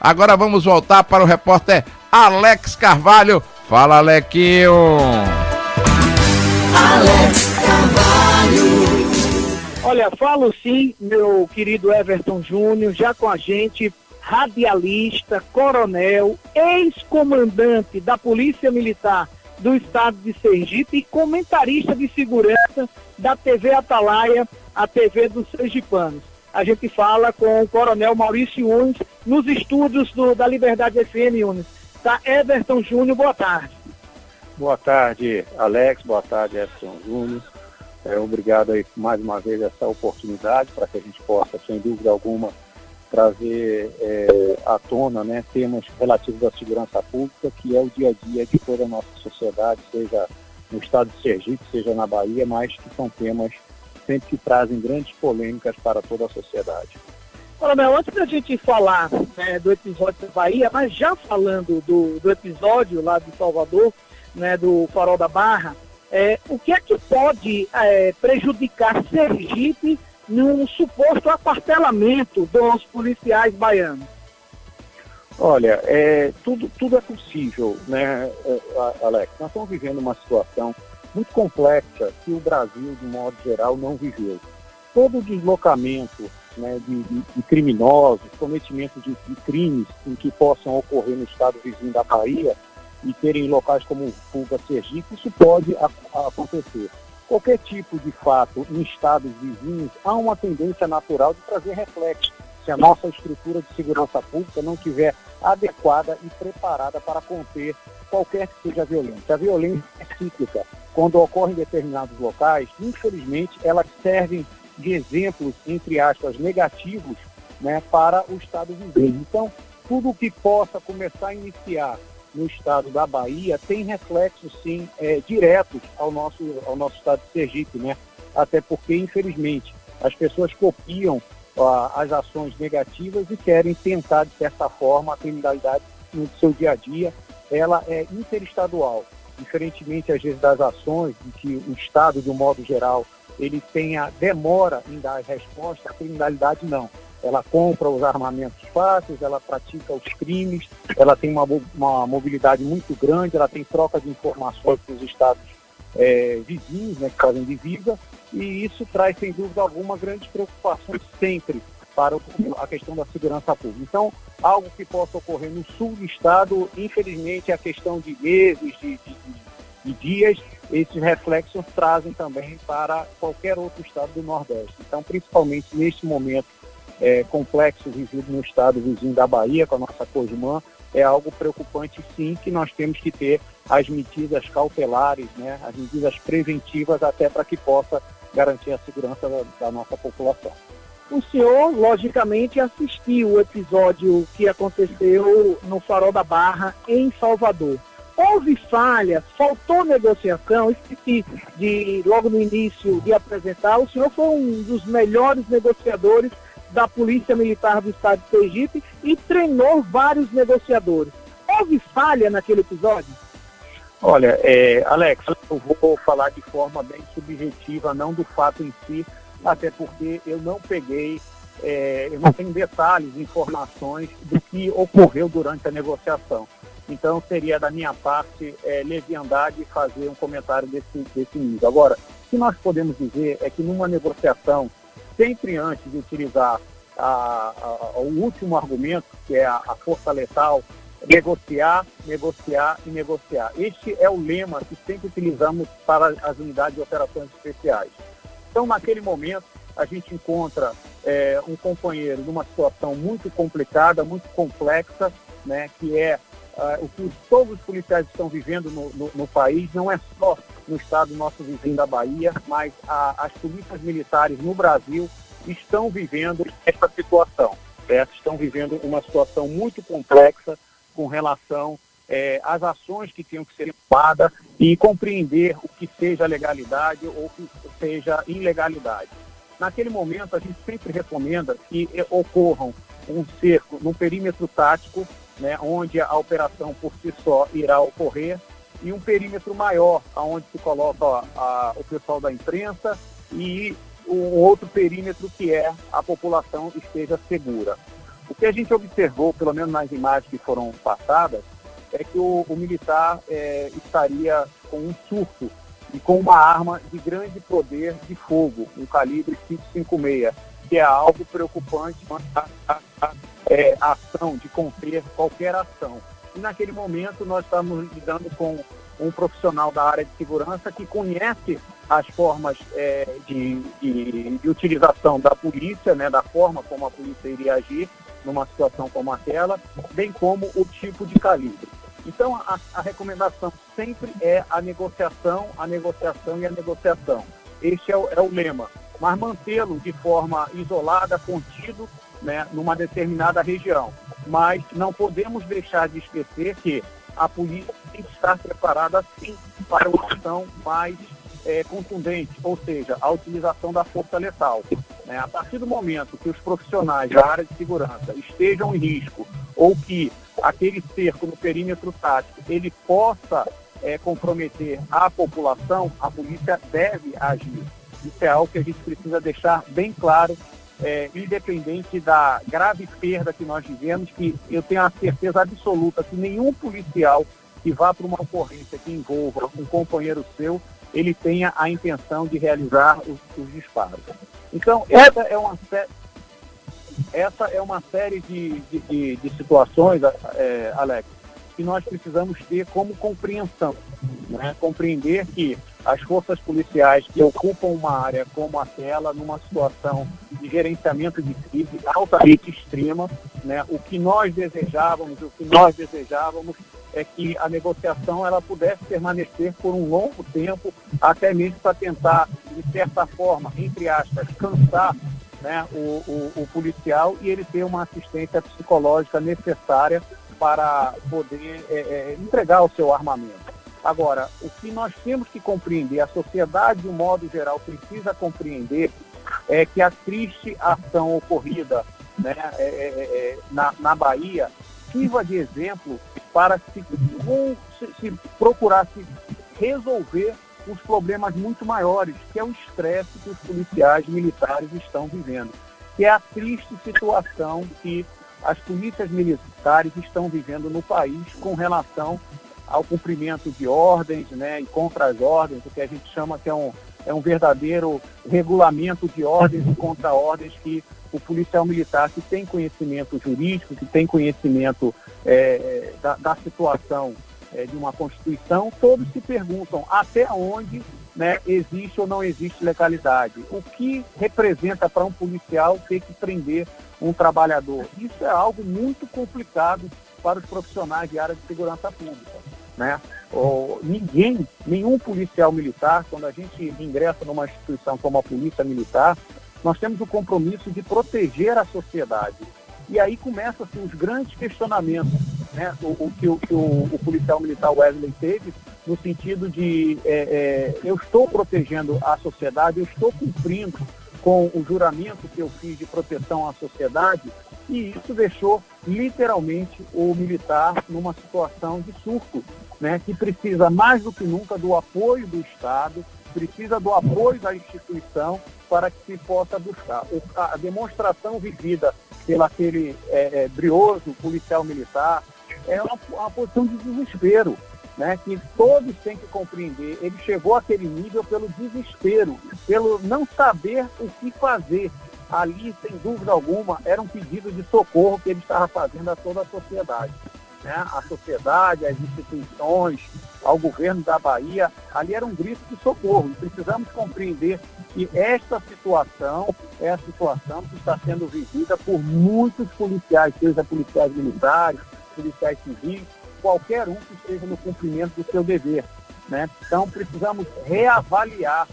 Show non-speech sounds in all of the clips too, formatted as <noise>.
Agora vamos voltar para o repórter Alex Carvalho. Fala, Alequinho! Alex Carvalho. Olha, falo sim, meu querido Everton Júnior, já com a gente, radialista, coronel, ex-comandante da Polícia Militar do Estado de Sergipe e comentarista de segurança da TV Atalaia, a TV dos Sergipanos a gente fala com o Coronel Maurício Nunes nos estúdios do, da Liberdade FM Nunes. Tá, Everton Júnior, boa tarde. Boa tarde, Alex, boa tarde, Everton Júnior. É, obrigado aí mais uma vez essa oportunidade para que a gente possa, sem dúvida alguma, trazer é, à tona né, temas relativos à segurança pública, que é o dia a dia de toda a nossa sociedade, seja no estado de Sergipe, seja na Bahia, mas que são temas sempre que trazem grandes polêmicas para toda a sociedade. Coronel, antes da gente falar né, do episódio da Bahia, mas já falando do, do episódio lá de Salvador, né, do Farol da Barra, é, o que é que pode é, prejudicar Sergipe num suposto apartelamento dos policiais baianos? Olha, é, tudo, tudo é possível, né, é, Alex? Nós estamos vivendo uma situação muito complexa que o Brasil, de modo geral, não viveu. Todo o deslocamento né, de, de, de, criminosos, cometimento de, de, crimes que possam ocorrer no estado vizinho da Bahia e terem locais como Fuga Sergipe, isso pode a, a acontecer. Qualquer tipo de fato em estados vizinhos, há uma tendência natural de trazer reflexo se a nossa estrutura de segurança pública não tiver adequada e preparada para conter qualquer que seja a violência. A violência é cíclica quando ocorre em determinados locais, infelizmente, elas servem de exemplos, entre aspas, negativos né, para o Estado vizinho. Então, tudo que possa começar a iniciar no estado da Bahia tem reflexos, sim, é, diretos ao nosso, ao nosso estado de Sergipe, né? Até porque, infelizmente, as pessoas copiam ó, as ações negativas e querem tentar, de certa forma, a criminalidade no seu dia a dia. Ela é interestadual diferentemente às vezes das ações, de que o Estado, de um modo geral, ele tenha demora em dar resposta, a criminalidade não. Ela compra os armamentos fáceis, ela pratica os crimes, ela tem uma, uma mobilidade muito grande, ela tem troca de informações com os estados é, vizinhos, né, que fazem divisa, e isso traz, sem dúvida alguma, grandes preocupações sempre para a questão da segurança pública. Então, algo que possa ocorrer no sul do estado, infelizmente, é a questão de meses, de, de, de dias, esses reflexos trazem também para qualquer outro estado do Nordeste. Então, principalmente neste momento é, complexo vivido no estado vizinho da Bahia, com a nossa Cojumã, é algo preocupante sim, que nós temos que ter as medidas cautelares, né, as medidas preventivas até para que possa garantir a segurança da, da nossa população. O senhor, logicamente, assistiu o episódio que aconteceu no Farol da Barra, em Salvador. Houve falhas, faltou negociação, esqueci de, logo no início, de apresentar. O senhor foi um dos melhores negociadores da Polícia Militar do Estado de Sergipe e treinou vários negociadores. Houve falha naquele episódio? Olha, é, Alex, eu vou falar de forma bem subjetiva, não do fato em si, até porque eu não peguei, é, eu não tenho detalhes, informações do que ocorreu durante a negociação. Então seria da minha parte é, leviandade fazer um comentário desse, desse nível. Agora, o que nós podemos dizer é que numa negociação, sempre antes de utilizar a, a, o último argumento, que é a, a força letal, negociar, negociar e negociar. Este é o lema que sempre utilizamos para as unidades de operações especiais. Então, naquele momento, a gente encontra é, um companheiro numa situação muito complicada, muito complexa, né, que é uh, o que todos os policiais estão vivendo no, no, no, país, não é só no estado nosso vizinho da Bahia, mas a, as polícias militares no Brasil estão vivendo essa situação. Certo? Estão vivendo uma situação muito complexa com relação é, as ações que tinham que ser tomadas e compreender o que seja legalidade ou o que seja ilegalidade. Naquele momento, a gente sempre recomenda que ocorram um cerco num perímetro tático, né, onde a operação por si só irá ocorrer, e um perímetro maior, onde se coloca ó, a, o pessoal da imprensa e um outro perímetro que é a população esteja segura. O que a gente observou, pelo menos nas imagens que foram passadas, é que o, o militar é, estaria com um surto e com uma arma de grande poder de fogo, um calibre 556, que é algo preocupante a, a, a, é, a ação, de conter qualquer ação. E naquele momento nós estamos lidando com um profissional da área de segurança que conhece as formas é, de, de, de, utilização da polícia, né, da forma como a polícia iria agir numa situação como aquela, bem como o tipo de calibre. Então, a, a recomendação sempre é a negociação, a negociação e a negociação. Este é o, é o lema. Mas mantê-lo de forma isolada, contido, né, numa determinada região. Mas não podemos deixar de esquecer que a polícia tem que estar preparada, sim, para uma ação mais é, contundente, ou seja, a utilização da força letal. Né? A partir do momento que os profissionais da área de segurança estejam em risco ou que aquele cerco no perímetro tático ele possa é, comprometer a população, a polícia deve agir. Isso é algo que a gente precisa deixar bem claro, é, independente da grave perda que nós vivemos, que eu tenho a certeza absoluta que nenhum policial que vá para uma ocorrência que envolva um companheiro seu, ele tenha a intenção de realizar os, os disparos. Então, essa é uma série essa é uma série de, de, de, de situações, é, Alex, que nós precisamos ter como compreensão. Né? Compreender que as forças policiais que ocupam uma área como aquela, numa situação de gerenciamento de crise altamente extrema, né? o que nós desejávamos, o que nós desejávamos é que a negociação ela pudesse permanecer por um longo tempo, até mesmo para tentar, de certa forma, entre aspas, cansar né, o, o, o, policial e ele ter uma assistência psicológica necessária para poder é, é, entregar o seu armamento. Agora, o que nós temos que compreender, a sociedade de um modo geral precisa compreender, é que a triste ação ocorrida né, é, é, é na, na Bahia sirva de exemplo para se, se, se procurar se resolver os problemas muito maiores, que é o estresse que os policiais militares estão vivendo, que é a triste situação que as polícias militares estão vivendo no país com relação ao cumprimento de ordens né, e contra as ordens, o que a gente chama que é um, é um verdadeiro regulamento de ordens e contra-ordens que o policial militar que tem conhecimento jurídico, que tem conhecimento é, da, da situação é, de uma Constituição, todos se perguntam até onde né, existe ou não existe legalidade. O que representa para um policial ter que prender um trabalhador? Isso é algo muito complicado para os profissionais de área de segurança pública. Né? Ninguém, nenhum policial militar, quando a gente ingressa numa instituição como a Polícia Militar, nós temos o compromisso de proteger a sociedade. E aí começam assim, os grandes questionamentos né, o, o, que, o, que o, o, policial militar Wesley teve, no sentido de é, é, eu estou protegendo a sociedade, eu estou cumprindo com o juramento que eu fiz de proteção à sociedade, e isso deixou literalmente o militar numa situação de surto, né, que precisa mais do que nunca do apoio do Estado, precisa do apoio da instituição para que se possa buscar. a demonstração vivida pelo aquele é, é, brioso policial militar, é uma, uma posição de desespero, né, que todos têm que compreender. Ele chegou àquele nível pelo desespero, pelo não saber o que fazer. Ali, sem dúvida alguma, era um pedido de socorro que ele estava fazendo a toda a sociedade. Né? A sociedade, as instituições, ao governo da Bahia, ali era um grito de socorro. E precisamos compreender que esta situação é a situação que está sendo vivida por muitos policiais, seja policiais militares, policiais civis, qualquer um que esteja no cumprimento do seu dever. Né? Então, precisamos reavaliar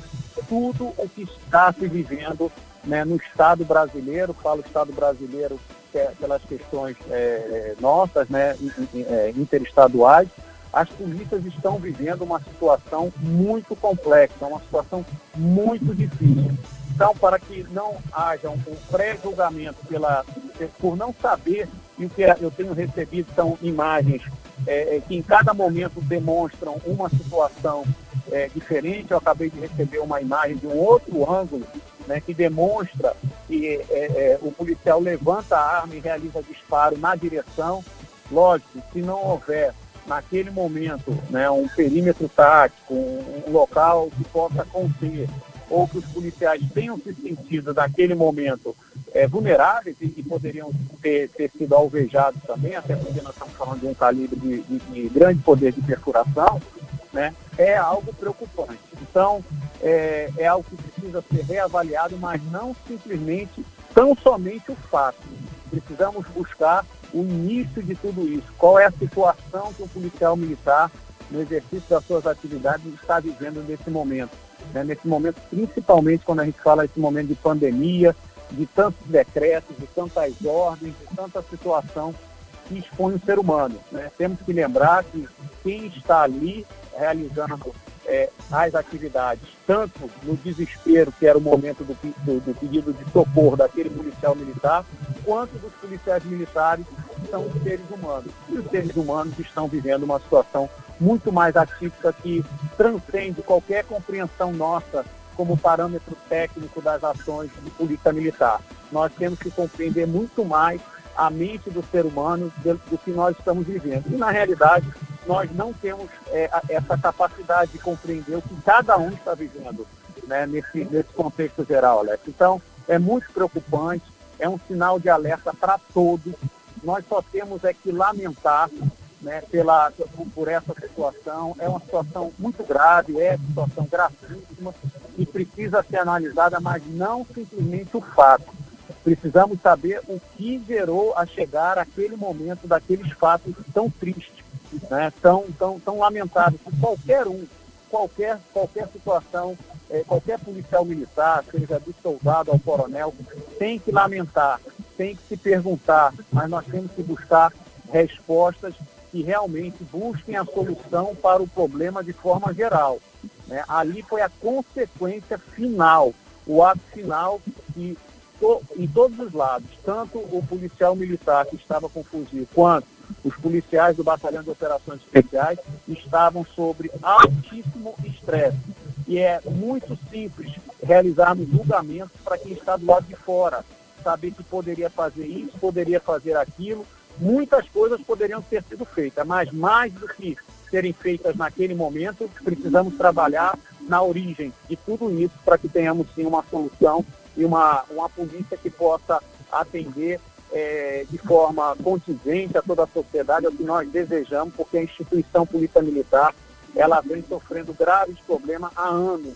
tudo o que está se vivendo né, no Estado brasileiro, falo Estado brasileiro pelas questões é, nossas, né, é, interestaduais, as polícias estão vivendo uma situação muito complexa, uma situação muito difícil. Então, para que não haja um pré-julgamento pela, por não saber, e o que eu tenho recebido são imagens é, é, que em cada momento demonstram uma situação é, diferente. Eu acabei de receber uma imagem de um outro ângulo né, que demonstra que é, é, o policial levanta a arma e realiza disparo na direção. Lógico, se não houver naquele momento né, um perímetro tático, um, um local que possa conter, ou que os policiais tenham se sentido naquele momento é, vulneráveis e, e poderiam ter, ter, sido alvejados também, até porque nós estamos falando de um calibre de, de, de grande poder de perfuração, né, é algo preocupante. Então, é, é algo que precisa ser reavaliado, mas não simplesmente, tão somente o fato. Precisamos buscar o início de tudo isso. Qual é a situação que o policial militar, no exercício das suas atividades, está vivendo nesse momento? Né? Nesse momento, principalmente quando a gente fala desse momento de pandemia, de tantos decretos, de tantas ordens, de tanta situação que expõe o ser humano. Né? Temos que lembrar que quem está ali realizando é, as atividades, tanto no desespero, que era o momento do, do, do, pedido de socorro daquele policial militar, quanto dos policiais militares, que são os seres humanos. E os seres humanos estão vivendo uma situação muito mais atípica que transcende qualquer compreensão nossa como parâmetro técnico das ações de polícia militar. Nós temos que compreender muito mais a mente do ser humano do, que nós estamos vivendo. E, na realidade, nós não temos é, essa capacidade de compreender o que cada um está vivendo né, nesse, nesse contexto geral, Alex. Então, é muito preocupante, é um sinal de alerta para todos. Nós só temos é que lamentar né, pela, por essa situação. É uma situação muito grave, é uma situação gravíssima e precisa ser analisada, mas não simplesmente o fato. Precisamos saber o que gerou a chegar aquele momento daqueles fatos tão tristes, né, tão, tão, tão lamentáveis, que qualquer um, qualquer, qualquer situação, é, qualquer policial militar, seja do soldado ao coronel, tem que lamentar, tem que se perguntar, mas nós temos que buscar respostas que realmente busquem a solução para o problema de forma geral. Né? Ali foi a consequência final, o ato final que to, em todos os lados, tanto o policial militar que estava com fuzil, quanto os policiais do Batalhão de Operações Especiais estavam sobre altíssimo estresse. E é muito simples realizarmos julgamentos para quem está do lado de fora, saber que poderia fazer isso, poderia fazer aquilo, muitas coisas poderiam ter sido feitas, mas mais do que serem feitas naquele momento, precisamos trabalhar na origem de tudo isso para que tenhamos sim uma solução e uma, uma polícia que possa atender é, de forma contingente a toda a sociedade, é o que nós desejamos, porque a instituição polícia militar ela vem sofrendo graves problemas há anos.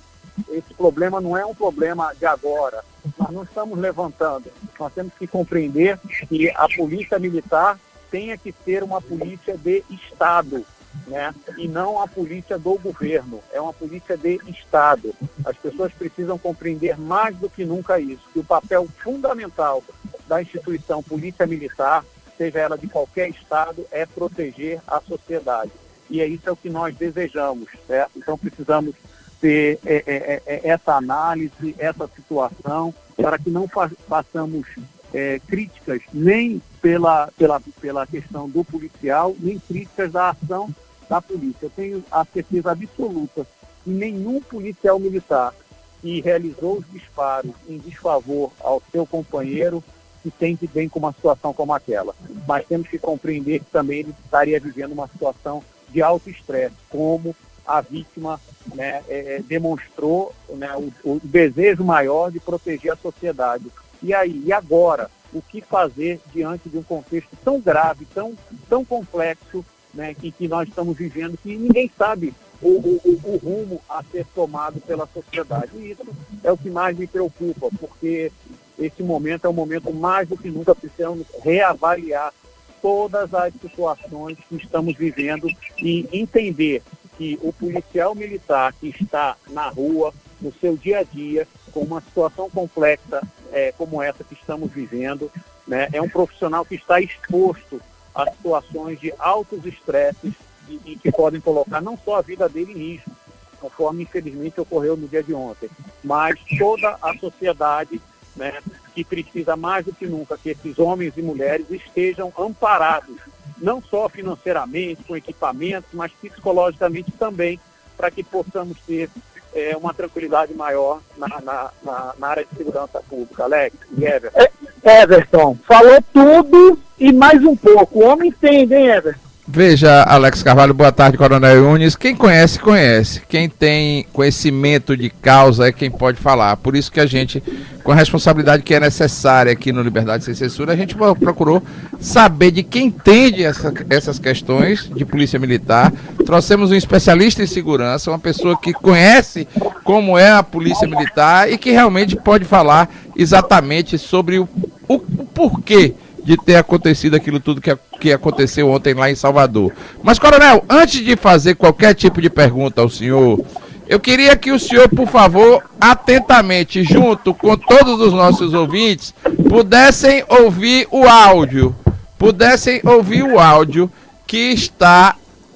Esse problema não é um problema de agora, nós não estamos levantando. Nós temos que compreender que a polícia militar tenha que ser uma polícia de Estado, né? e não a polícia do governo, é uma polícia de Estado. As pessoas precisam compreender mais do que nunca isso, que o papel fundamental da instituição polícia militar, seja ela de qualquer Estado, é proteger a sociedade. E é isso é o que nós desejamos. Né? Então precisamos ter é, é, é, essa análise, essa situação, para que não fa façamos é, críticas nem pela, pela, pela questão do policial, nem críticas da ação da polícia. Eu tenho a certeza absoluta que nenhum policial militar que realizou os disparos em desfavor ao seu companheiro se sente bem com uma situação como aquela. Mas temos que compreender que também ele estaria vivendo uma situação de alto estresse, como a vítima né, é, é, demonstrou né, o, o, desejo maior de proteger a sociedade. E aí, e agora? O que fazer diante de um contexto tão grave, tão, tão complexo, né, que, que nós estamos vivendo, que ninguém sabe o, o, o, rumo a ser tomado pela sociedade. E isso é o que mais me preocupa, porque esse momento é um momento mais do que nunca precisamos reavaliar todas as situações que estamos vivendo e entender que o policial militar que está na rua, no seu dia a dia, com uma situação complexa é, como essa que estamos vivendo, né, é um profissional que está exposto a situações de altos estresses e, e que podem colocar não só a vida dele em risco, conforme infelizmente ocorreu no dia de ontem, mas toda a sociedade né, que precisa mais do que nunca que esses homens e mulheres estejam amparados não só financeiramente, com equipamentos, mas psicologicamente também, para que possamos ter é, uma tranquilidade maior na, na, na, na, área de segurança pública. Alex e Everton. É, Everton, falou tudo e mais um pouco. O homem entende, hein, Everton? Veja, Alex Carvalho, boa tarde, Coronel Yunes. Quem conhece, conhece. Quem tem conhecimento de causa é quem pode falar. Por isso que a gente, com a responsabilidade que é necessária aqui no Liberdade Sem Censura, a gente procurou saber de quem entende essa, essas questões de polícia militar. Trouxemos um especialista em segurança, uma pessoa que conhece como é a polícia militar e que realmente pode falar exatamente sobre o, o, o porquê de ter acontecido aquilo tudo que, que aconteceu ontem lá em Salvador. Mas, Coronel, antes de fazer qualquer tipo de pergunta ao senhor, eu queria que o senhor, por favor, atentamente, junto com todos os nossos ouvintes, pudessem ouvir o áudio. Pudessem ouvir o áudio que está.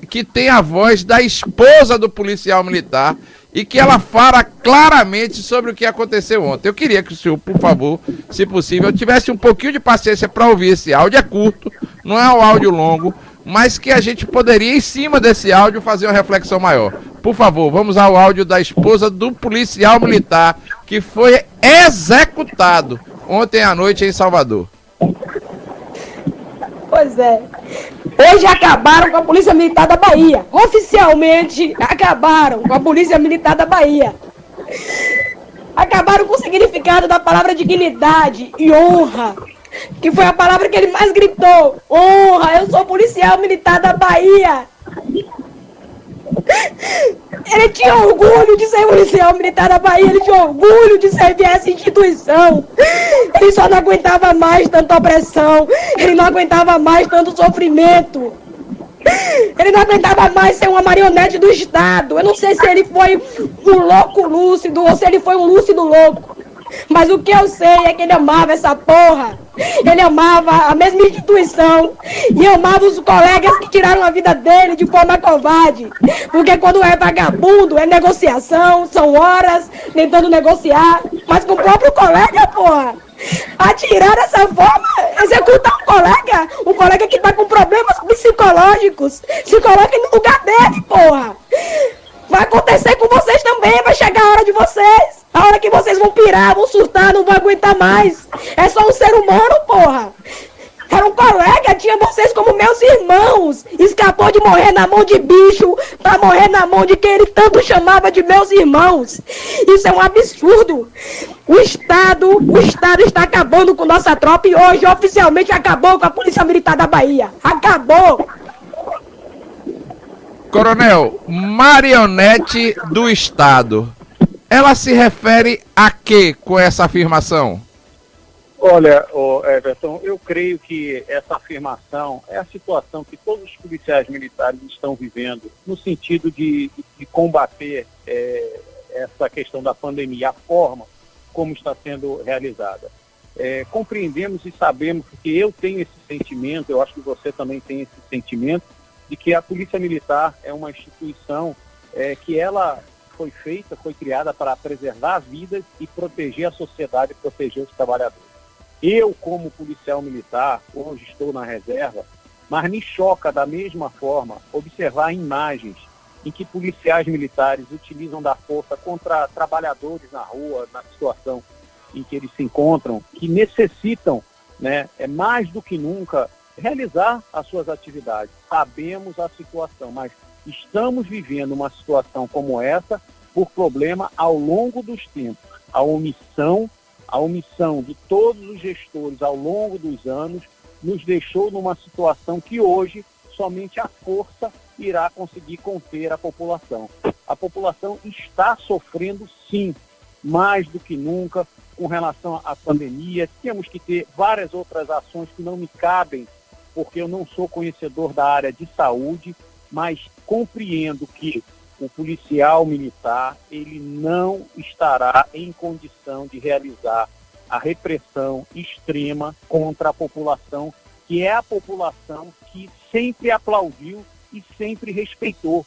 que tem a voz da esposa do policial militar e que ela fala claramente sobre o que aconteceu ontem. Eu queria que o senhor, por favor, se possível, tivesse um pouquinho de paciência para ouvir esse áudio. É curto, não é um áudio longo, mas que a gente poderia, em cima desse áudio, fazer uma reflexão maior. Por favor, vamos ao áudio da esposa do policial militar que foi executado ontem à noite em Salvador. Pois é. Hoje acabaram com a Polícia Militar da Bahia. Oficialmente acabaram com a Polícia Militar da Bahia. Acabaram com o significado da palavra dignidade e honra. Que foi a palavra que ele mais gritou. Honra, eu sou policial militar da Bahia. Ele tinha orgulho de ser policial militar da Bahia, ele tinha orgulho de servir essa instituição. Ele só não aguentava mais tanta opressão, ele não aguentava mais tanto sofrimento. Ele não aguentava mais ser uma marionete do Estado. Eu não sei se ele foi um louco lúcido ou se ele foi um lúcido louco. Mas o que eu sei é que ele amava essa porra. Ele amava a mesma instituição e amava os colegas que tiraram a vida dele de forma covarde. Porque quando é vagabundo, é negociação, são horas tentando negociar, mas com o próprio colega, porra. Atirar dessa forma, executar um colega, um colega que tá com problemas psicológicos, se coloca no lugar dele, porra. Vai acontecer com vocês também, vai chegar a hora de vocês. A hora que vocês vão pirar, vão surtar, não vão aguentar mais. É só um ser humano, porra. Era um colega, tinha vocês como meus irmãos. Escapou de morrer na mão de bicho para morrer na mão de quem ele tanto chamava de meus irmãos. Isso é um absurdo. O Estado, o Estado está acabando com nossa tropa e hoje oficialmente acabou com a Polícia Militar da Bahia. Acabou. Coronel, marionete do Estado. Ela se refere a que com essa afirmação? Olha, Everton, eu creio que essa afirmação é a situação que todos os policiais militares estão vivendo no sentido de, de combater é, essa questão da pandemia, a forma como está sendo realizada. É, compreendemos e sabemos, porque eu tenho esse sentimento, eu acho que você também tem esse sentimento, de que a Polícia Militar é uma instituição é, que ela foi feita, foi criada para preservar vidas e proteger a sociedade, proteger os trabalhadores. Eu, como policial militar, hoje estou na reserva, mas me choca da mesma forma observar imagens em que policiais militares utilizam da força contra trabalhadores na rua, na situação em que eles se encontram, que necessitam, né, é mais do que nunca, realizar as suas atividades. Sabemos a situação, mas estamos vivendo uma situação como essa por problema ao longo dos tempos. A omissão, a omissão de todos os gestores ao longo dos anos nos deixou numa situação que hoje somente a força irá conseguir conter a população. A população está sofrendo sim, mais do que nunca, com relação à pandemia. Temos que ter várias outras ações que não me cabem, porque eu não sou conhecedor da área de saúde, mas compreendo que o policial militar ele não estará em condição de realizar a repressão extrema contra a população, que é a população que sempre aplaudiu e sempre respeitou.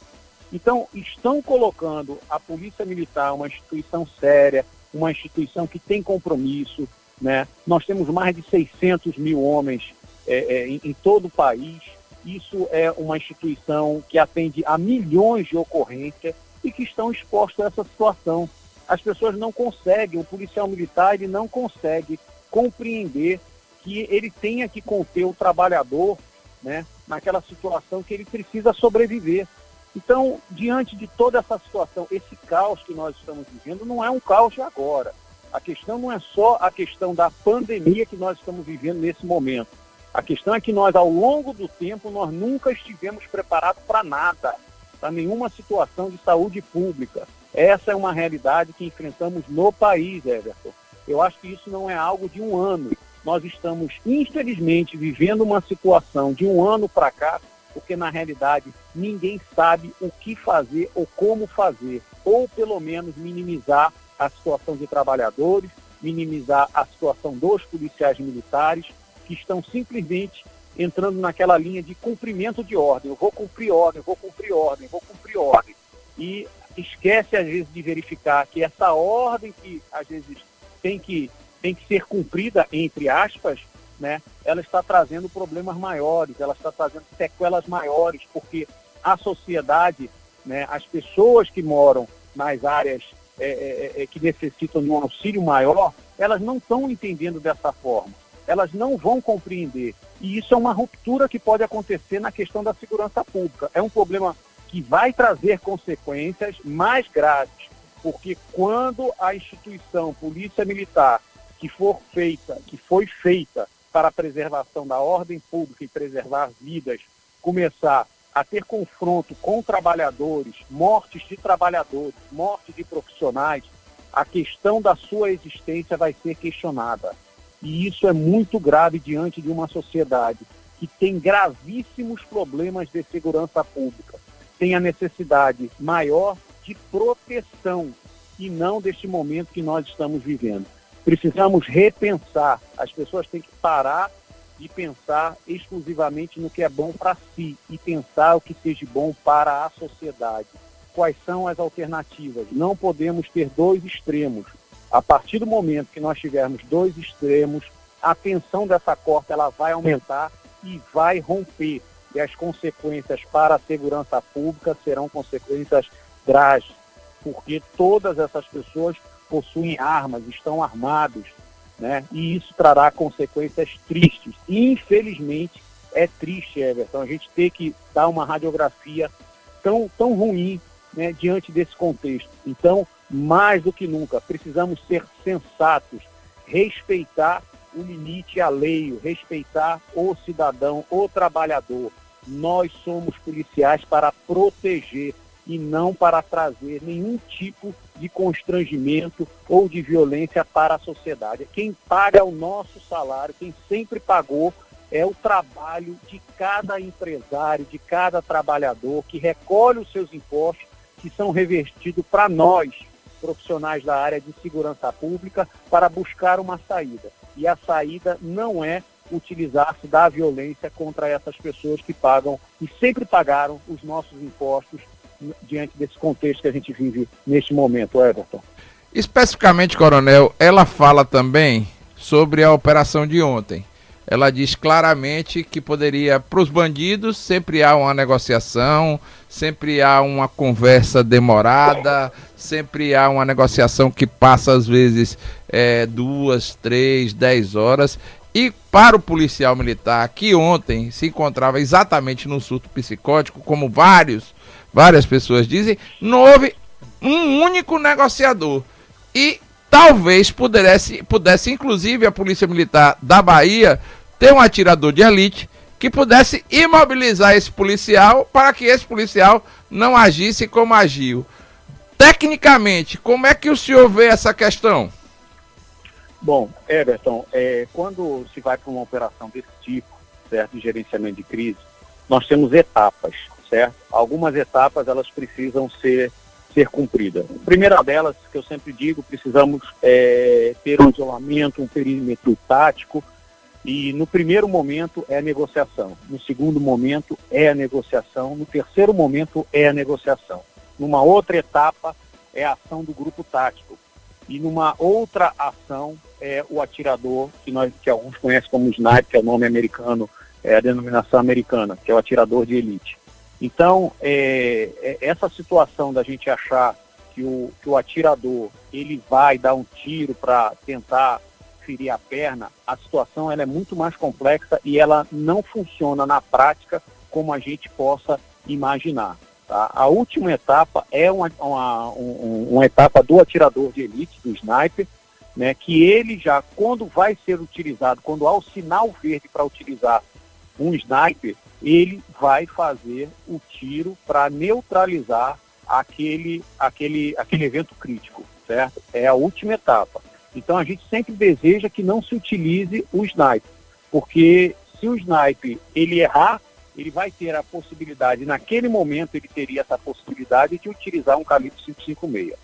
Então, estão colocando a Polícia Militar, uma instituição séria, uma instituição que tem compromisso. Né? Nós temos mais de 600 mil homens é, é, em, em todo o país isso é uma instituição que atende a milhões de ocorrências e que estão expostos a essa situação. As pessoas não conseguem, o policial militar ele não consegue compreender que ele tenha que conter o trabalhador né, naquela situação que ele precisa sobreviver. Então, diante de toda essa situação, esse caos que nós estamos vivendo não é um caos de agora. A questão não é só a questão da pandemia que nós estamos vivendo nesse momento. A questão é que nós, ao longo do tempo, nós nunca estivemos preparados para nada, para nenhuma situação de saúde pública. Essa é uma realidade que enfrentamos no país, Everton. Eu acho que isso não é algo de um ano. Nós estamos, infelizmente, vivendo uma situação de um ano para cá, porque na realidade ninguém sabe o que fazer ou como fazer, ou pelo menos minimizar a situação de trabalhadores, minimizar a situação dos policiais militares, que estão simplesmente entrando naquela linha de cumprimento de ordem. Eu vou cumprir ordem, vou cumprir ordem, vou cumprir ordem. E esquece, às vezes, de verificar que essa ordem que, às vezes, tem que, tem que ser cumprida, entre aspas, né, ela está trazendo problemas maiores, ela está trazendo sequelas maiores, porque a sociedade, né, as pessoas que moram nas áreas é, é, é, que necessitam de um auxílio maior, elas não estão entendendo dessa forma. Elas não vão compreender. E isso é uma ruptura que pode acontecer na questão da segurança pública. É um problema que vai trazer consequências mais graves, porque quando a instituição Polícia Militar, que for feita, que foi feita para a preservação da ordem pública e preservar vidas, começar a ter confronto com trabalhadores, mortes de trabalhadores, mortes de profissionais, a questão da sua existência vai ser questionada. E isso é muito grave diante de uma sociedade que tem gravíssimos problemas de segurança pública, tem a necessidade maior de proteção e não deste momento que nós estamos vivendo. Precisamos repensar, as pessoas têm que parar de pensar exclusivamente no que é bom para si e pensar o que seja bom para a sociedade. Quais são as alternativas? Não podemos ter dois extremos. A partir do momento que nós tivermos dois extremos, a tensão dessa corta ela vai aumentar e vai romper. E as consequências para a segurança pública serão consequências graves, porque todas essas pessoas possuem armas, estão armados, né? E isso trará consequências tristes. Infelizmente, é triste, Everton, a gente ter que dar uma radiografia tão, tão ruim né, diante desse contexto. Então, mais do que nunca, precisamos ser sensatos, respeitar o limite alheio, respeitar o cidadão, o trabalhador. Nós somos policiais para proteger e não para trazer nenhum tipo de constrangimento ou de violência para a sociedade. Quem paga o nosso salário, quem sempre pagou, é o trabalho de cada empresário, de cada trabalhador que recolhe os seus impostos que são revertidos para nós, profissionais da área de segurança pública, para buscar uma saída. E a saída não é utilizar-se da violência contra essas pessoas que pagam e sempre pagaram os nossos impostos diante desse contexto que a gente vive neste momento, Everton. Especificamente, Coronel, ela fala também sobre a operação de ontem. Ela diz claramente que poderia, para os bandidos, sempre há uma negociação, sempre há uma conversa demorada, sempre há uma negociação que passa às vezes é, duas, três, dez horas. E para o policial militar, que ontem se encontrava exatamente no surto psicótico, como vários várias pessoas dizem, não houve um único negociador. E talvez pudesse, pudesse, inclusive, a Polícia Militar da Bahia ter um atirador de elite que pudesse imobilizar esse policial para que esse policial não agisse como agiu. Tecnicamente, como é que o senhor vê essa questão? Bom, Everton, é, quando se vai para uma operação desse tipo, certo, de gerenciamento de crise, nós temos etapas certo? Algumas etapas elas precisam ser ser cumpridas. A primeira delas, que eu sempre digo, precisamos é, ter um isolamento, um perímetro tático, e no primeiro momento é a negociação, no segundo momento é a negociação, no terceiro momento é a negociação. Numa outra etapa é a ação do grupo tático. E numa outra ação é o atirador, que, nós, que alguns conhecem como sniper, que é o nome americano, é a denominação americana, que é o atirador de elite. Então, é, é, essa situação da gente achar que o, que o atirador ele vai dar um tiro para tentar ferir a perna, a situação ela é muito mais complexa e ela não funciona na prática como a gente possa imaginar. Tá? A última etapa é uma, uma, uma, uma etapa do atirador de elite, do sniper, né, que ele já, quando vai ser utilizado, quando há o sinal verde para utilizar um sniper, ele vai fazer o tiro para neutralizar aquele, aquele, aquele evento crítico, certo? É a última etapa. Então a gente sempre deseja que não se utilize o sniper, porque se o sniper ele errar, ele vai ter a possibilidade, naquele momento ele teria essa possibilidade de utilizar um calibre 556.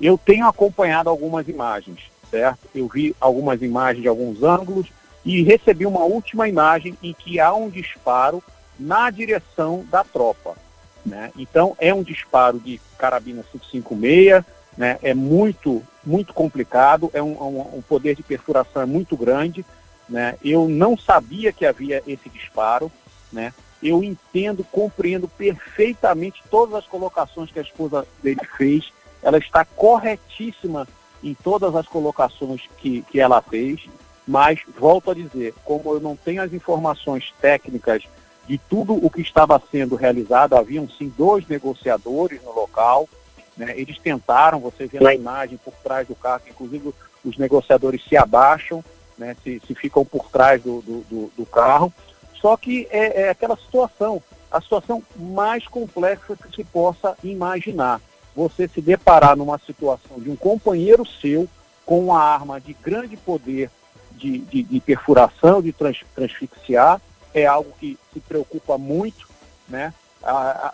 Eu tenho acompanhado algumas imagens, certo? Eu vi algumas imagens de alguns ângulos e recebi uma última imagem em que há um disparo na direção da tropa. Né? Então é um disparo de carabina 556, né? é muito, muito complicado, é um, um, um poder de perfuração é muito grande. Né? Eu não sabia que havia esse disparo. Né? Eu entendo, compreendo perfeitamente todas as colocações que a esposa dele fez. Ela está corretíssima em todas as colocações que, que ela fez, mas volto a dizer, como eu não tenho as informações técnicas de tudo o que estava sendo realizado. Haviam sim dois negociadores no local. Né? Eles tentaram, você vê na imagem por trás do carro, que inclusive os negociadores se abaixam, né? se, se ficam por trás do, do, do carro. Só que é, é, aquela situação, a situação mais complexa que se possa imaginar. Você se deparar numa situação de um companheiro seu com uma arma de grande poder de, de, de perfuração, de trans, transfixiar, é algo que se preocupa muito, né?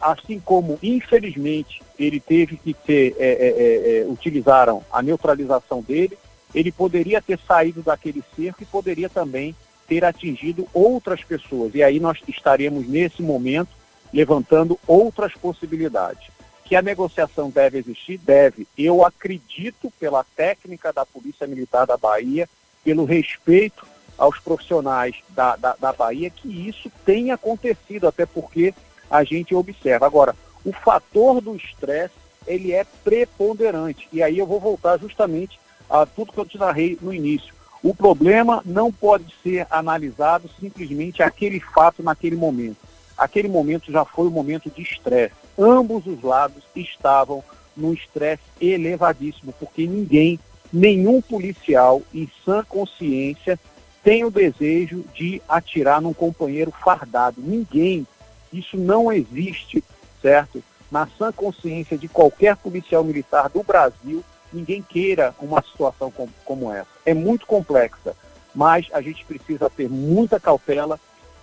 Assim como, infelizmente, ele teve que ter, é, é, é, é, utilizaram a neutralização dele, ele poderia ter saído daquele cerco e poderia também ter atingido outras pessoas. E aí nós estaremos, nesse momento, levantando outras possibilidades. Que a negociação deve existir? Deve. Eu acredito, pela técnica da Polícia Militar da Bahia, pelo respeito aos profissionais da, da, da Bahia que isso tenha acontecido, até porque a gente observa. Agora, o fator do estresse, ele é preponderante. E aí eu vou voltar justamente a tudo que eu te narrei no início. O problema não pode ser analisado simplesmente aquele fato naquele momento. Aquele momento já foi um momento de estresse. Ambos os lados estavam num estresse elevadíssimo, porque ninguém, nenhum policial em sã consciência tem o desejo de atirar num companheiro fardado. Ninguém, isso não existe, certo? Na sã consciência de qualquer policial militar do Brasil, ninguém queira uma situação como, essa. É muito complexa, mas a gente precisa ter muita cautela,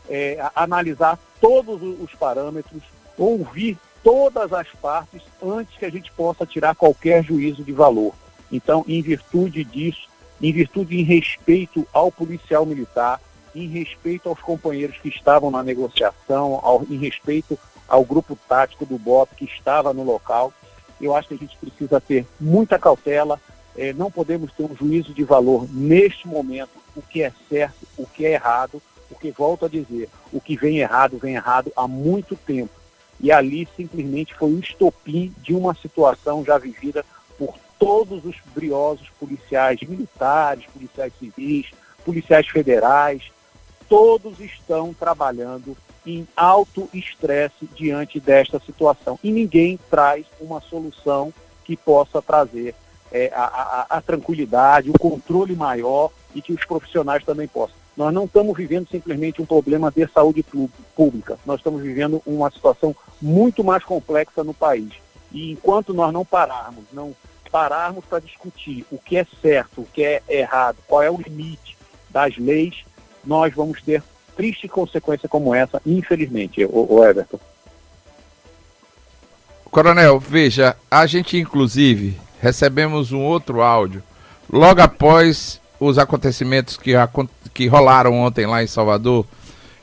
é, analisar todos os parâmetros, ouvir todas as partes antes que a gente possa tirar qualquer juízo de valor. Então, em virtude disso, em virtude em respeito ao policial militar, em respeito aos companheiros que estavam na negociação, ao, em respeito ao grupo tático do BOP que estava no local. Eu acho que a gente precisa ter muita cautela, é, não podemos ter um juízo de valor neste momento, o que é certo, o que é errado, porque, volto a dizer, o que vem errado, vem errado há muito tempo. E ali simplesmente foi o estopim de uma situação já vivida por todos os briosos policiais militares, policiais civis, policiais federais, todos estão trabalhando em alto estresse diante desta situação. E ninguém traz uma solução que possa trazer é, a, a, a, tranquilidade, o controle maior e que os profissionais também possam. Nós não estamos vivendo simplesmente um problema de saúde pública, nós estamos vivendo uma situação muito mais complexa no país. E enquanto nós não pararmos, não pararmos para discutir o que é certo, o que é errado, qual é o limite das leis, nós vamos ter triste consequência como essa, infelizmente, o, Everton. Coronel, veja, a gente inclusive recebemos um outro áudio logo após os acontecimentos que, que rolaram ontem lá em Salvador.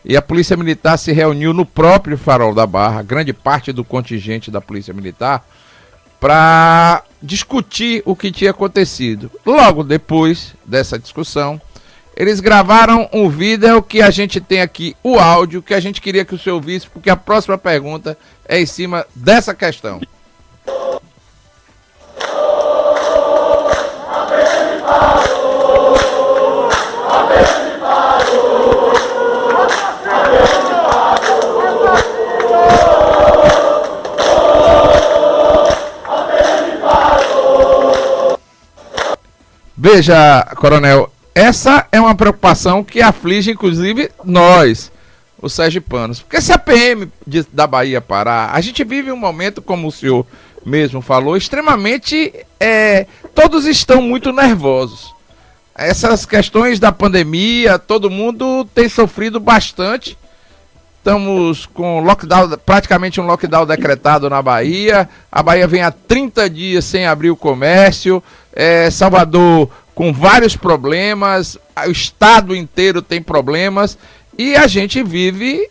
E a Polícia Militar se reuniu no próprio Farol da Barra, grande parte do contingente da Polícia Militar, para discutir o que tinha acontecido. Logo depois dessa discussão, Eles gravaram um vídeo que a gente tem aqui, o áudio, que a gente queria que o senhor visse, porque a próxima pergunta é em cima dessa questão. Veja, coronel, essa é uma preocupação que aflige inclusive nós, os sergipanos. Porque se a PM de, da Bahia parar, a gente vive um momento, como o senhor mesmo falou, extremamente. É, todos estão muito nervosos. Essas questões da pandemia, todo mundo tem sofrido bastante. Estamos com lockdown, praticamente um lockdown decretado na Bahia. A Bahia vem há 30 dias sem abrir o comércio. É, Salvador com vários problemas, o estado inteiro tem problemas e a gente vive,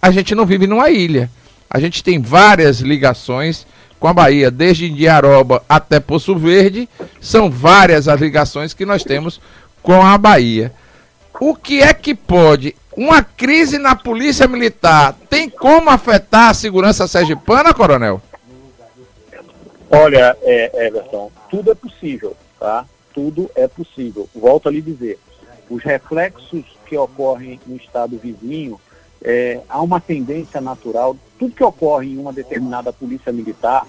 a gente não vive numa ilha. A gente tem várias ligações com a Bahia, desde Indiaroba até Poço Verde, são várias as ligações que nós temos com a Bahia. O que é que pode uma crise na polícia militar tem como afetar a segurança sergipana, coronel? Olha, é, Everton, tudo é possível, tá? Tudo é possível. Volto a lhe dizer, os reflexos que ocorrem no estado vizinho, é, há uma tendência natural, tudo que ocorre em uma determinada polícia militar,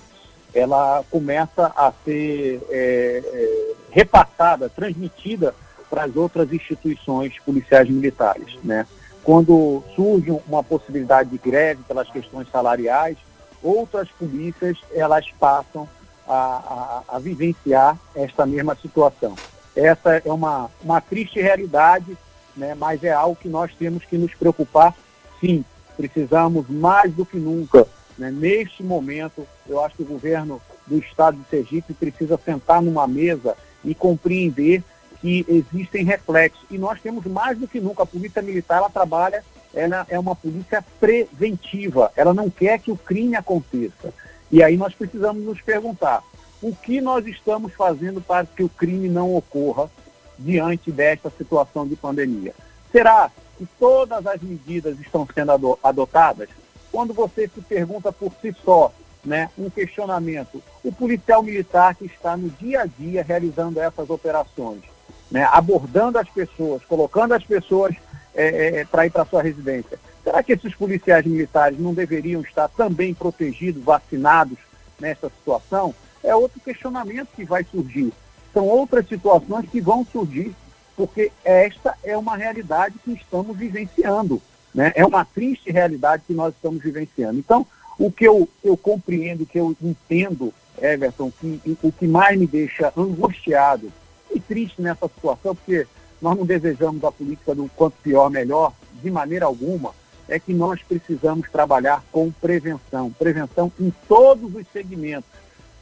ela começa a ser é, é, repassada, transmitida para as outras instituições policiais militares. Né? Quando surge uma possibilidade de greve pelas questões salariais, outras polícias elas passam a, a, vivenciar esta mesma situação. Essa é uma, uma triste realidade, né, mas é algo que nós temos que nos preocupar, sim. Precisamos mais do que nunca. Né? Neste momento, eu acho que o governo do estado de Sergipe precisa sentar numa mesa e compreender que existem reflexos. E nós temos mais do que nunca. A polícia militar ela trabalha, ela é uma polícia preventiva. Ela não quer que o crime aconteça. E aí nós precisamos nos perguntar o que nós estamos fazendo para que o crime não ocorra diante desta situação de pandemia. Será que todas as medidas estão sendo adotadas? Quando você se pergunta por si só, né, um questionamento, o policial militar que está no dia a dia realizando essas operações, né, abordando as pessoas, colocando as pessoas é, é, para ir para sua residência, Será que esses policiais militares não deveriam estar também protegidos, vacinados nessa situação? É outro questionamento que vai surgir. São outras situações que vão surgir, porque esta é uma realidade que estamos vivenciando. Né? É uma triste realidade que nós estamos vivenciando. Então, o que eu, eu compreendo, que eu entendo, Everton, que, o que mais me deixa angustiado e triste nessa situação, porque nós não desejamos a política do quanto pior, melhor, de maneira alguma, é que nós precisamos trabalhar com prevenção, prevenção em todos os segmentos,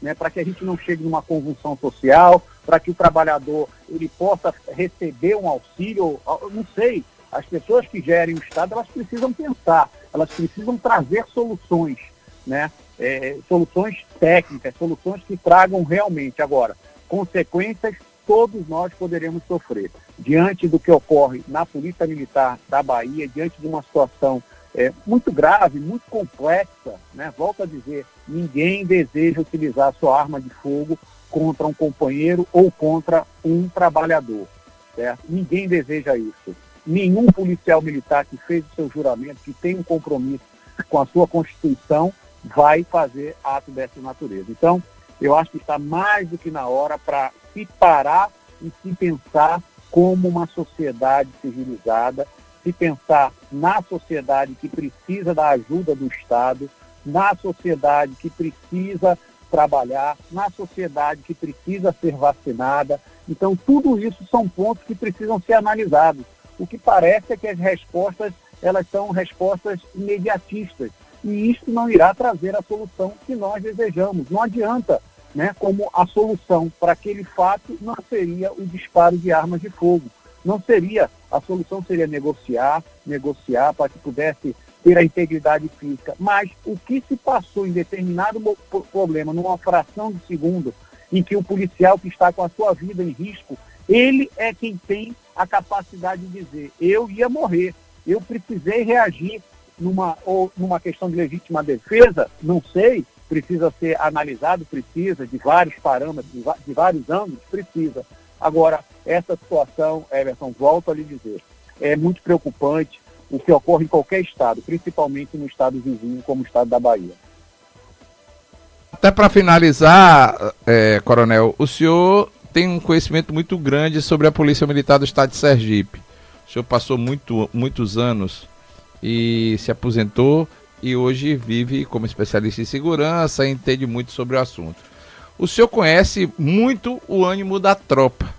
né, para que a gente não chegue numa convulsão social, para que o trabalhador ele possa receber um auxílio, não sei, as pessoas que gerem o Estado, elas precisam pensar, elas precisam trazer soluções, né, é, soluções técnicas, soluções que tragam realmente, agora, consequências todos nós poderemos sofrer. Diante do que ocorre na Polícia Militar da Bahia, diante de uma situação é, muito grave, muito complexa, né? volto a dizer, ninguém deseja utilizar sua arma de fogo contra um companheiro ou contra um trabalhador. Certo? Ninguém deseja isso. Nenhum policial militar que fez o seu juramento, que tem um compromisso com a sua Constituição, vai fazer ato dessa natureza. Então, eu acho que está mais do que na hora para se parar e se pensar como uma sociedade civilizada, se pensar na sociedade que precisa da ajuda do Estado, na sociedade que precisa trabalhar, na sociedade que precisa ser vacinada. Então, tudo isso são pontos que precisam ser analisados. O que parece é que as respostas, elas são respostas imediatistas. E isso não irá trazer a solução que nós desejamos. Não adianta né, como a solução para aquele fato não seria o disparo de armas de fogo. Não seria, a solução seria negociar, negociar para que pudesse ter a integridade física. Mas o que se passou em determinado problema, numa fração de segundo, em que o policial que está com a sua vida em risco, ele é quem tem a capacidade de dizer, eu ia morrer, eu precisei reagir numa, ou numa questão de legítima defesa, não sei, precisa ser analisado, precisa, de vários parâmetros, de, vários ângulos, precisa. Agora, essa situação, Everton, volto a lhe dizer, é muito preocupante o que ocorre em qualquer estado, principalmente no estado vizinho, como o estado da Bahia. Até para finalizar, é, Coronel, o senhor tem um conhecimento muito grande sobre a Polícia Militar do Estado de Sergipe. O senhor passou muito, muitos anos e se aposentou e hoje vive como especialista em segurança e entende muito sobre o assunto. O senhor conhece muito o ânimo da tropa.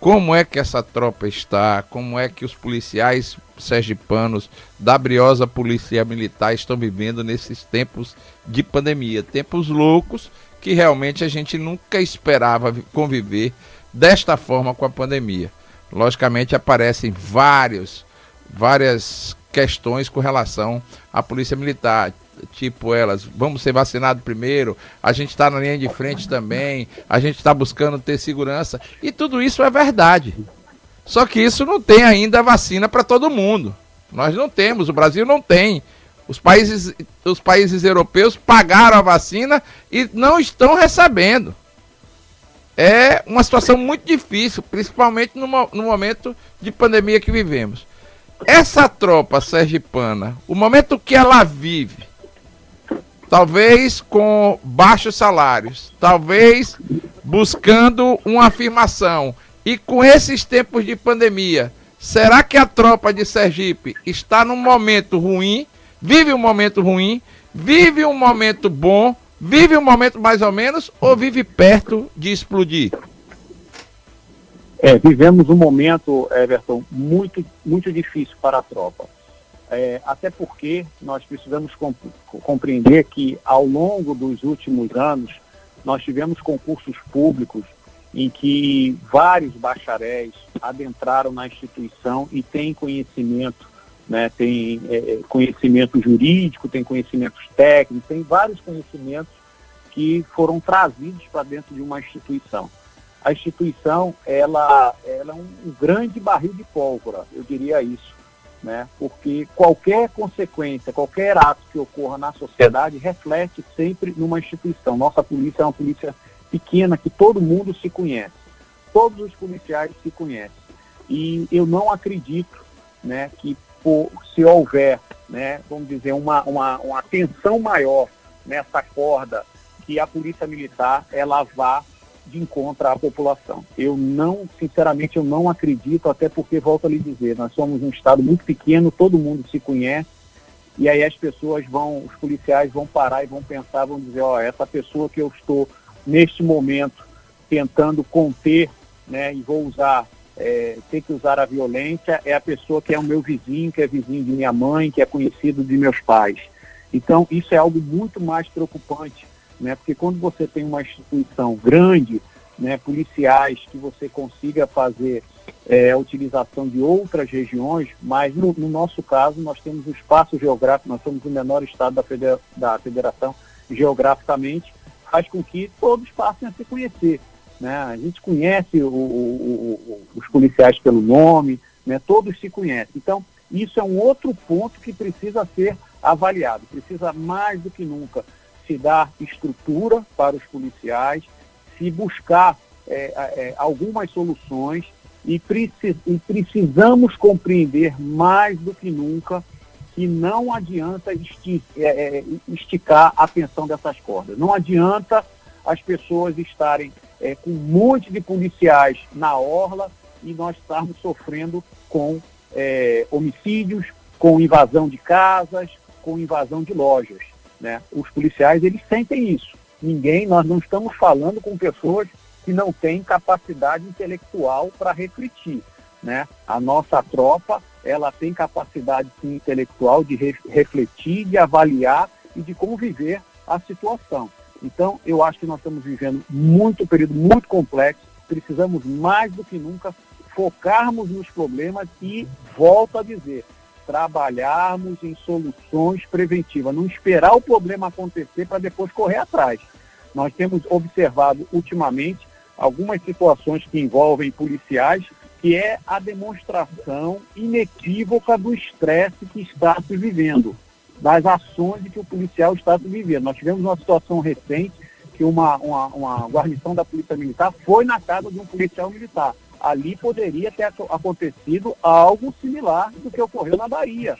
Como é que essa tropa está? Como é que os policiais sergipanos da briosa polícia militar estão vivendo nesses tempos de pandemia? Tempos loucos que realmente a gente nunca esperava conviver desta forma com a pandemia. Logicamente aparecem vários, várias questões com relação à polícia militar, tipo elas, vamos ser vacinados primeiro, a gente está na linha de frente também, a gente está buscando ter segurança, e tudo isso é verdade. Só que isso não tem ainda vacina para todo mundo. Nós não temos, o Brasil não tem. Os países, os países europeus pagaram a vacina e não estão recebendo. É uma situação muito difícil, principalmente no, no momento de pandemia que vivemos. Essa tropa sergipana, o momento que ela vive, talvez com baixos salários, talvez buscando uma afirmação, e com esses tempos de pandemia, será que a tropa de Sergipe está num momento ruim, vive um momento ruim, vive um momento bom, vive um momento mais ou menos, ou vive perto de explodir? É, vivemos um momento, Everton, muito, muito difícil para a tropa. É, até porque nós precisamos comp compreender que ao longo dos últimos anos nós tivemos concursos públicos em que vários bacharéis adentraram na instituição e têm conhecimento, né, tem é, conhecimento jurídico, tem conhecimentos técnicos, tem vários conhecimentos que foram trazidos para dentro de uma instituição a instituição ela, ela é um, grande barril de pólvora, eu diria isso, né? porque qualquer consequência, qualquer ato que ocorra na sociedade reflete sempre numa instituição. Nossa polícia é uma polícia pequena que todo mundo se conhece, todos os policiais se conhecem. E eu não acredito né, que por, se houver, né, vamos dizer, uma, uma, uma tensão maior nessa corda, que a polícia militar ela vá de encontro à população. Eu não, sinceramente, eu não acredito, até porque, volto a lhe dizer, nós somos um estado muito pequeno, todo mundo se conhece, e aí as pessoas vão, os policiais vão parar e vão pensar, vão dizer, ó, essa pessoa que eu estou neste momento tentando conter, né, e vou usar, é, ter que usar a violência, é a pessoa que é o meu vizinho, que é vizinho de minha mãe, que é conhecido de meus pais. Então, isso é algo muito mais preocupante né? Porque quando você tem uma instituição grande, né, policiais, que você consiga fazer é, a utilização de outras regiões, mas no, no, nosso caso nós temos o espaço geográfico, nós somos o menor estado da, federa da federação geograficamente, faz com que todos passem a se conhecer. Né? A gente conhece o, o, o, os policiais pelo nome, né? todos se conhecem. Então, isso é um outro ponto que precisa ser avaliado, precisa mais do que nunca se dar estrutura para os policiais, se buscar é, é, algumas soluções e, e, precisamos compreender mais do que nunca que não adianta é, é esticar a atenção dessas cordas. Não adianta as pessoas estarem é, com um monte de policiais na orla e nós estarmos sofrendo com é, homicídios, com invasão de casas, com invasão de lojas. Né? Os policiais, eles sentem isso. Ninguém, nós não estamos falando com pessoas que não têm capacidade intelectual para refletir. Né? A nossa tropa, ela tem capacidade sim, intelectual de re refletir, de avaliar e de conviver a situação. Então, eu acho que nós estamos vivendo muito um período muito complexo, precisamos mais do que nunca focarmos nos problemas e, volto a dizer, trabalharmos em soluções preventivas, não esperar o problema acontecer para depois correr atrás. Nós temos observado ultimamente algumas situações que envolvem policiais, que é a demonstração inequívoca do estresse que está se vivendo, das ações que o policial está se vivendo. Nós tivemos uma situação recente que uma, uma, uma guarnição da Polícia Militar foi na casa de um policial militar. Ali poderia ter acontecido algo similar do que ocorreu na Bahia.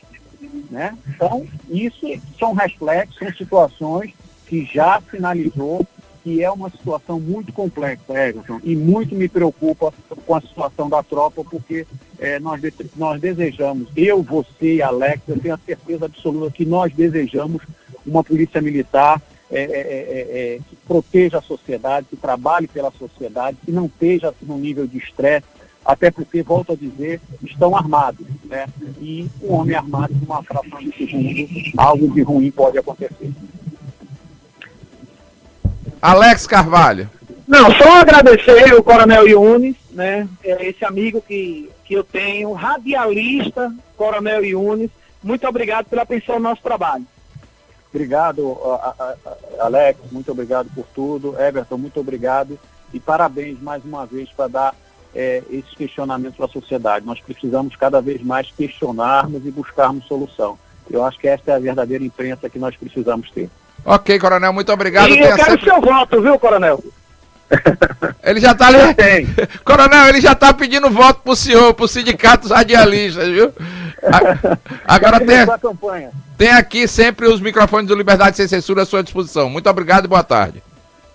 Né? Então, isso são reflexos, são situações que já finalizou, que é uma situação muito complexa, Everton, e muito me preocupa com a situação da tropa, porque é, nós, nós desejamos, eu, você e Alex, eu tenho a certeza absoluta que nós desejamos uma polícia militar é, é, é, é que proteja a sociedade, que trabalhe pela sociedade, que não esteja no nível de estresse, até porque, volto a dizer, estão armados, né? E um homem armado, numa fração de segundo, algo de ruim pode acontecer. Alex Carvalho. Não, só agradecer o Coronel Yunes, né? É esse amigo que, que eu tenho, radialista, Coronel Yunes. Muito obrigado pela atenção no nosso trabalho. Obrigado, Alex, muito obrigado por tudo. Everton, muito obrigado. E parabéns mais uma vez para dar é, esses questionamentos para a sociedade. Nós precisamos cada vez mais questionarmos e buscarmos solução. Eu acho que esta é a verdadeira imprensa que nós precisamos ter. Ok, coronel, muito obrigado. E eu quero sempre... seu voto, viu, coronel? <laughs> Ele já está ali. <laughs> Coronel, ele já está pedindo voto pro senhor, pro sindicato radialistas, viu? Agora tem, tem aqui sempre os microfones do Liberdade Sem Censura à sua disposição. Muito obrigado e boa tarde.